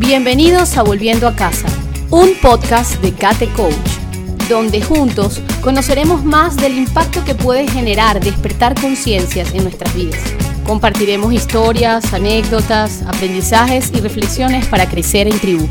Bienvenidos a Volviendo a Casa, un podcast de Kate Coach, donde juntos conoceremos más del impacto que puede generar despertar conciencias en nuestras vidas. Compartiremos historias, anécdotas, aprendizajes y reflexiones para crecer en tribu.